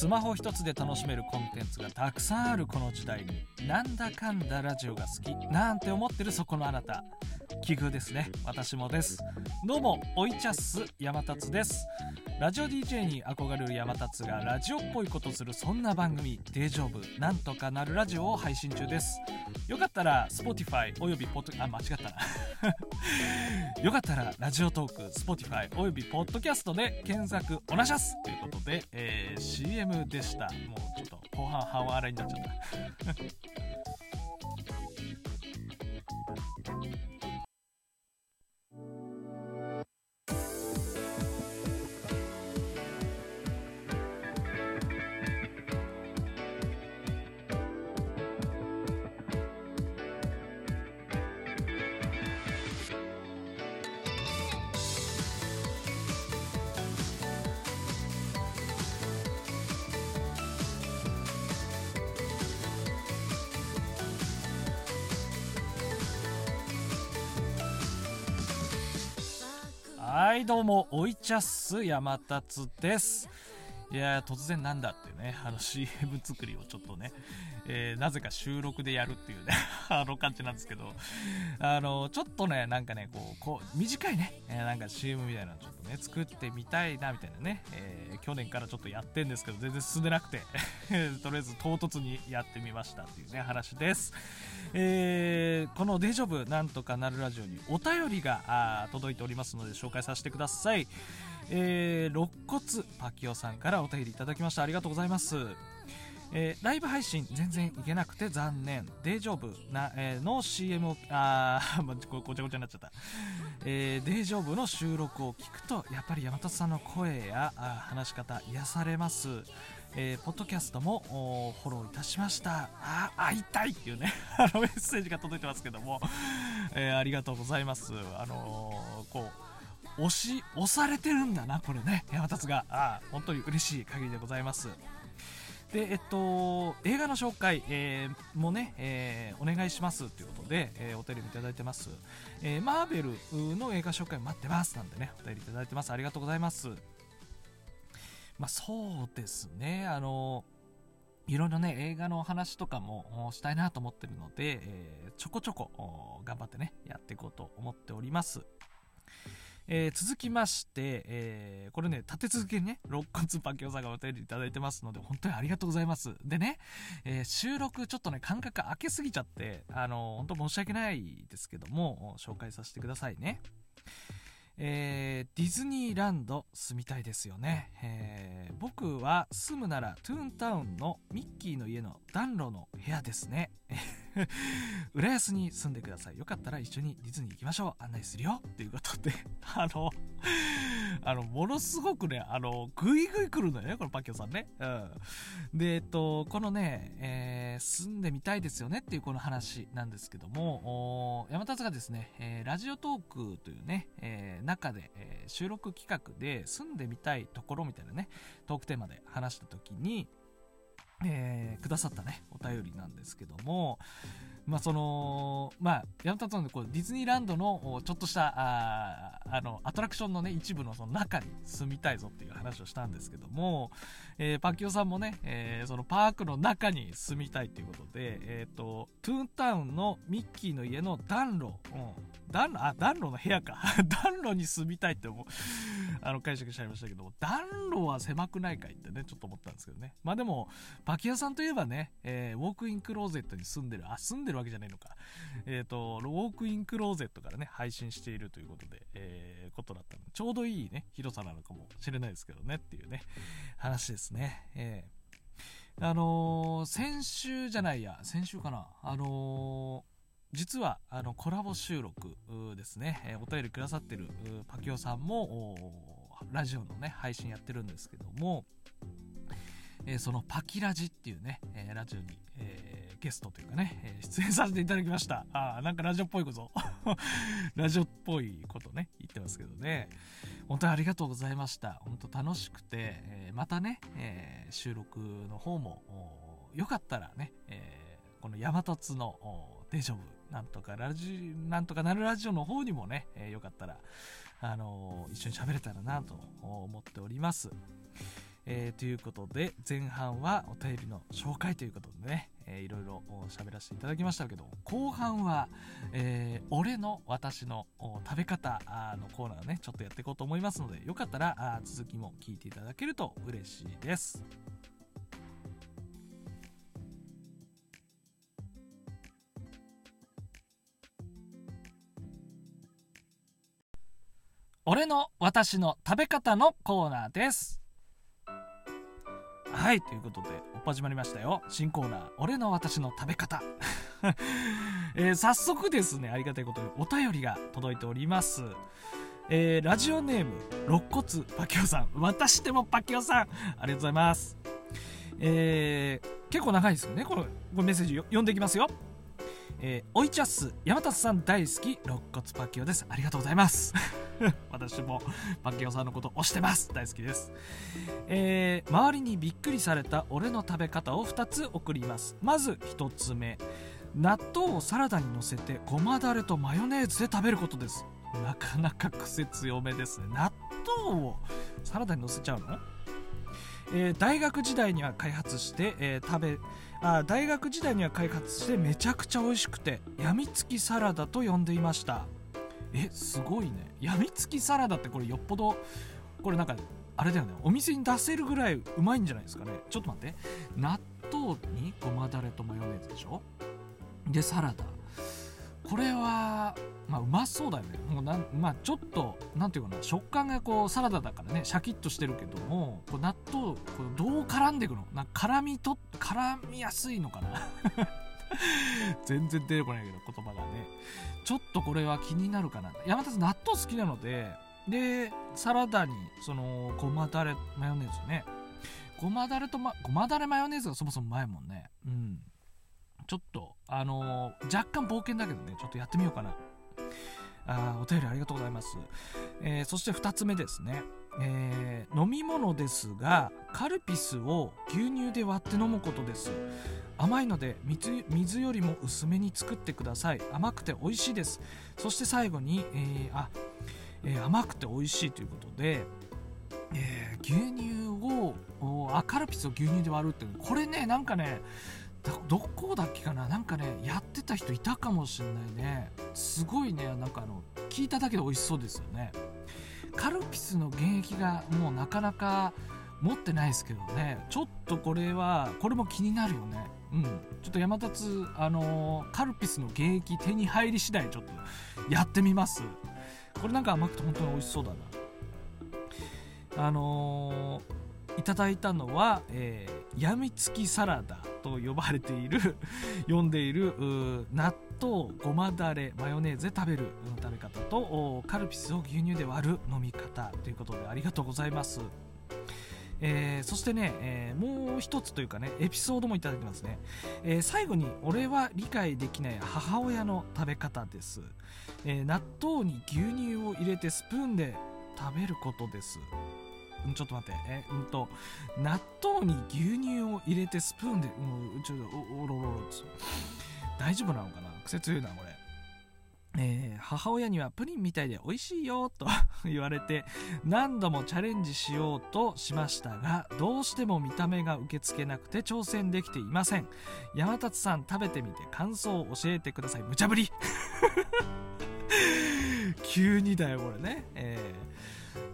スマホ一つで楽しめるコンテンツがたくさんあるこの時代になんだかんだラジオが好きなんて思ってるそこのあなた。奇遇ですね。私もです。どうもおいちゃっす。山達です。ラジオ DJ に憧れる山達がラジオっぽいことするそんな番組「デジョブなんとかなるラジオ」を配信中です。よかったら Spotify およびポッドあ間違ったな。よかったらラジオトーク Spotify およびポッドキャストで検索おなしゃすということで、えー、CM でした。もうちょっと後半半笑いになっちゃった。はいどうもおいちゃっす山達です。いや突然なんだってねあの CM 作りをちょっとね、えー、なぜか収録でやるっていうね あの感じなんですけどあのちょっとねなんかねこうこう短いね、えー、なんか CM みたいなのちょっとね作ってみたいなみたいなね、えー、去年からちょっとやってんですけど全然進んでなくて とりあえず唐突にやってみましたっていうね話です。えー、このデジョブなんとかなるラジオにお便りが届いておりますので紹介させてください、えー、肋骨パキオさんからお便りいただきました。ありがとうございます。えー、ライブ配信全然いけなくて残念。デジョブな、えー、の CM を あーごちゃごちゃになっちゃった、えー、デジョブの収録を聞くとやっぱり山里さんの声やあ話し方癒されます。えー、ポッドキャストもフォローいたしました。あ会いたいっていうね あのメッセージが届いてますけども、えー、ありがとうございます。あのー、こう押し押されてるんだなこれね。山達が。あ本当に嬉しい限りでございます。でえっと映画の紹介、えー、もね、えー、お願いしますということで、えー、お便りいただいてます、えー、マーベルの映画紹介待ってますなんでねお便りいただいてます。ありがとうございます。まあ、そうですね、あの、いろいろね、映画の話とかもしたいなと思ってるので、えー、ちょこちょこ頑張ってね、やっていこうと思っております。えー、続きまして、えー、これね、立て続けにね、肋骨パキオさんがお便りいただいてますので、本当にありがとうございます。でね、えー、収録ちょっとね、間隔空けすぎちゃって、あの、本当申し訳ないですけども、紹介させてくださいね。えー、ディズニーランド住みたいですよね、えー、僕は住むならトゥーンタウンのミッキーの家の暖炉の部屋ですね 浦安に住んでください。よかったら一緒にディズニー行きましょう。案内するよ。ということで。あのあのものすごくねあのグイグイ来るのよねこのパッキョさんね、うん、でえっとこのね、えー、住んでみたいですよねっていうこの話なんですけども山田がですね、えー、ラジオトークというね、えー、中で、え収録企画で住んでみたいところみたいなねトークテーマで話した時にえー、くださったね、お便りなんですけども、まあ、その、まあ、山田さんでこうディズニーランドのちょっとしたああのアトラクションのね一部のその中に住みたいぞっていう話をしたんですけども、えー、パキオさんもね、えー、そのパークの中に住みたいということで、えっ、ー、とトゥーンタウンのミッキーの家の暖炉、うん、暖炉あ暖炉の部屋か。暖炉に住みたいって思う。あの解釈しちゃいましたけど暖炉は狭くないかいってねちょっと思ったんですけどねまあでもパキオさんといえばね、えウォークインクローゼットに住んでるあ住んでるわけじゃないのか。えっ、ー、と、ウォークインクローゼットからね、配信しているということで、えー、ことだったので、ちょうどいいね、広さなのかもしれないですけどね、っていうね、話ですね。えー、あのー、先週じゃないや、先週かな、あの実はあのコラボ収録ですね、えー、お便りくださってるパキオさんもラジオのね配信やってるんですけども、えー、そのパキラジっていうね、えー、ラジオに、えー、ゲストというかね、え出演させていただきました。あなんかラジオっぽいこと ラジオっぽいことね、言ってますけどね。本当にありがとうございました。本当楽しくて、えまたね、え収録の方も、よかったらね、えこの山立のデジョブ、なんとかラジ、なんとかなるラジオの方にもね、えよかったら、あの一緒に喋れたらなと思っております。えー、ということで前半はお便りの紹介ということでね、いろいろ喋らせていただきましたけど後半は、えー、俺の私の食べ方のコーナーをねちょっとやっていこうと思いますのでよかったら続きも聞いていただけると嬉しいです。俺の私の食べ方のコーナーです。はいということでおっ始まりましたよ。新コーナー俺の私の食べ方。えー、早速ですねありがたいことにお便りが届いております。えー、ラジオネーム肋骨パキオさん。私でもパキオさん。ありがとうございます。えー、結構長いですよね。このこのメッセージ読んでいきますよ。えー、おいちゃっす。山田さん大好き肋骨パキオです。ありがとうございます。私もパキオさんのこと推してます。大好きです、えー、周りにびっくりされた俺の食べ方を2つ送ります。まず1つ目。納豆をサラダにのせてごまだれとマヨネーズで食べることです。なかなか癖強めですね。納豆をサラダにのせちゃうの？えー、大学時代には開発して、えー、食べあ大学時代には開発してめちゃくちゃ美味しくてやみつきサラダと呼んでいました。えすごいね。やみつきサラダってこれよっぽどこれなんかあれだよね。お店に出せるぐらいうまいんじゃないですかね。ちょっと待って。納豆にごまだれとマヨネーズでしょ？でサラダ。これはまあうまそうだよね。もうなまあちょっとなんていうかな。食感がこうサラダだからね。シャキッとしてるけどもこう納豆こうどう絡んでいくの？なんか絡みと絡みやすいのかな？全然出てこないけど言葉がね。ちょっとこれは気になるかな。山田さん納豆好きなのででサラダにそのごまだれマヨネーズね。ごまだれと、ま、ごまだれマヨネーズがそもそも前もんね。うん。ちょっとあのー、若干冒険だけどね。ちょっとやってみようかな。あお便りありがとうございます、えー、そして2つ目ですね、えー、飲み物ですがカルピスを牛乳で割って飲むことです。甘いので水水よりも薄めに作ってください。甘くて美味しいです。そして最後に、えー、あ、えー、甘くて美味しいということで、え、牛乳をあカルピスを牛乳で割るってこれねなんかねどこだっけかな。なんかねやってた人いたかもしんないね。すごいねなんかあの聞いただけで美味しそうですよね。カルピスの原液がもうなかなか持ってないですけどね。ちょっとこれはこれも気になるよね。うん。ちょっと山立あのー、カルピスの原液手に入り次第ちょっとやってみます。これなんか甘くて本当に美味しそうだな。あのーいただいたのは、えー、やみつきサラダと呼ばれている 呼んでいる納豆ごまだれマヨネーズで食べる食べ方とカルピスを牛乳で割る飲み方ということでありがとうございます。えー、そしてね、えー、もう一つというかねエピソードもいただきますね、えー、最後に俺は理解できない母親の食べ方です、え納豆に牛乳を入れてスプーンで食べることです。ちょっと待って、え、うんと、納豆に牛乳を入れてスプーンで、もう、ちょっと、おろろろ大丈夫なのかな？癖強いな、これ。えー、母親にはプリンみたいで美味しいよと 言われて何度もチャレンジしようとしましたがどうしても見た目が受け付けなくて挑戦できていません。山立さん食べてみて感想を教えてください。無茶ぶり。急にだよこれね、え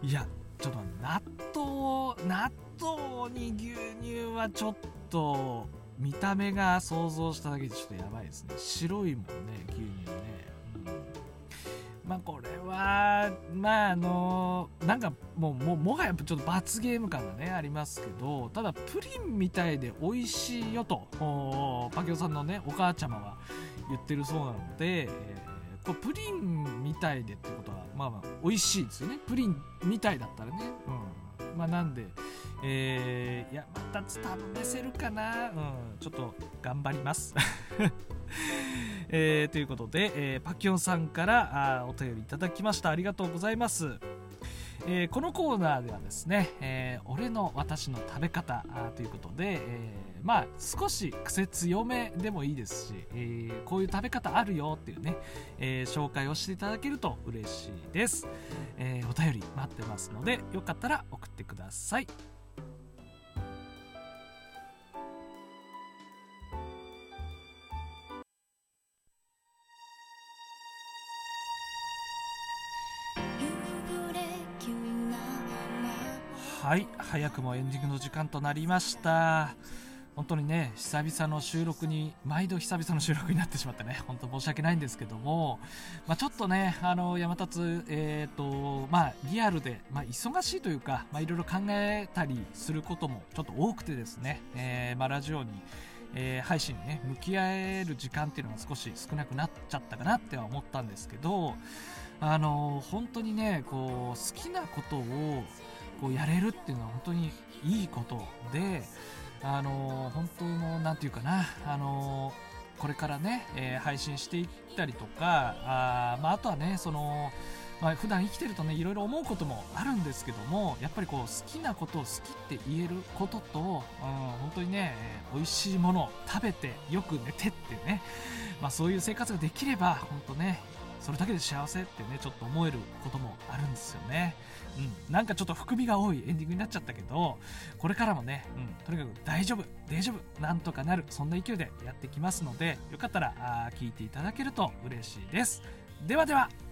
ー、いやちょっと納豆納豆に牛乳はちょっと見た目が想像しただけでちょっとやばいですね。白いもんね牛乳ね、うん、まあこれはまああのなんかもうももはやちょっと罰ゲーム感がねありますけどただプリンみたいで美味しいよとパキオさんのねお母ちゃまは言ってるそうなので、えーこれプリンみたいでってことはまあまあ美味しいですよね。プリンみたいだったらね。うん。まあなんでえー、いやまた試せるかな。うんちょっと頑張ります。えー、ということで、えー、パキオンさんからあお便りいただきました。ありがとうございます。えー、このコーナーではですね、えー、俺の私の食べ方ということで、えーまあ少し癖強めでもいいですし、えー、こういう食べ方あるよっていうね、え、紹介をしていただけると嬉しいです、え、お便り待ってますのでよかったら送ってください。はい早くもエンディングの時間となりました。本当にね久々の収録に毎度久々の収録になってしまってね 本当申し訳ないんですけども、まあ、ちょっとねあの山立えっ、とまあリアルで、まあ、忙しいというか、まあ、いろいろ考えたりすることもちょっと多くてですね、えー、まあ、ラジオにえー、配信にね向き合える時間っていうのが少し少なくなっちゃったかなっては思ったんですけどあのー、本当にねこう好きなことをこうやれるっていうのは本当にいいことで、あの本当の何て言うかな、あのこれからね、えー、配信していったりとかあ,、まあ、あとはねそのまあ、普段生きてるとねいろいろ思うこともあるんですけどもやっぱりこう好きなことを好きって言えることと、うん、本当にねえ美味しいものを食べてよく寝てってね、まあ、そういう生活ができれば本当ねそれだけで幸せってねちょっと思えることもあるんですよね。うん。なんかちょっと含みが多いエンディングになっちゃったけどこれからもね、うん、とにかく大丈夫大丈夫なんとかなるそんな勢いでやってきますのでよかったらあ聞いていただけると嬉しいです。ではでは。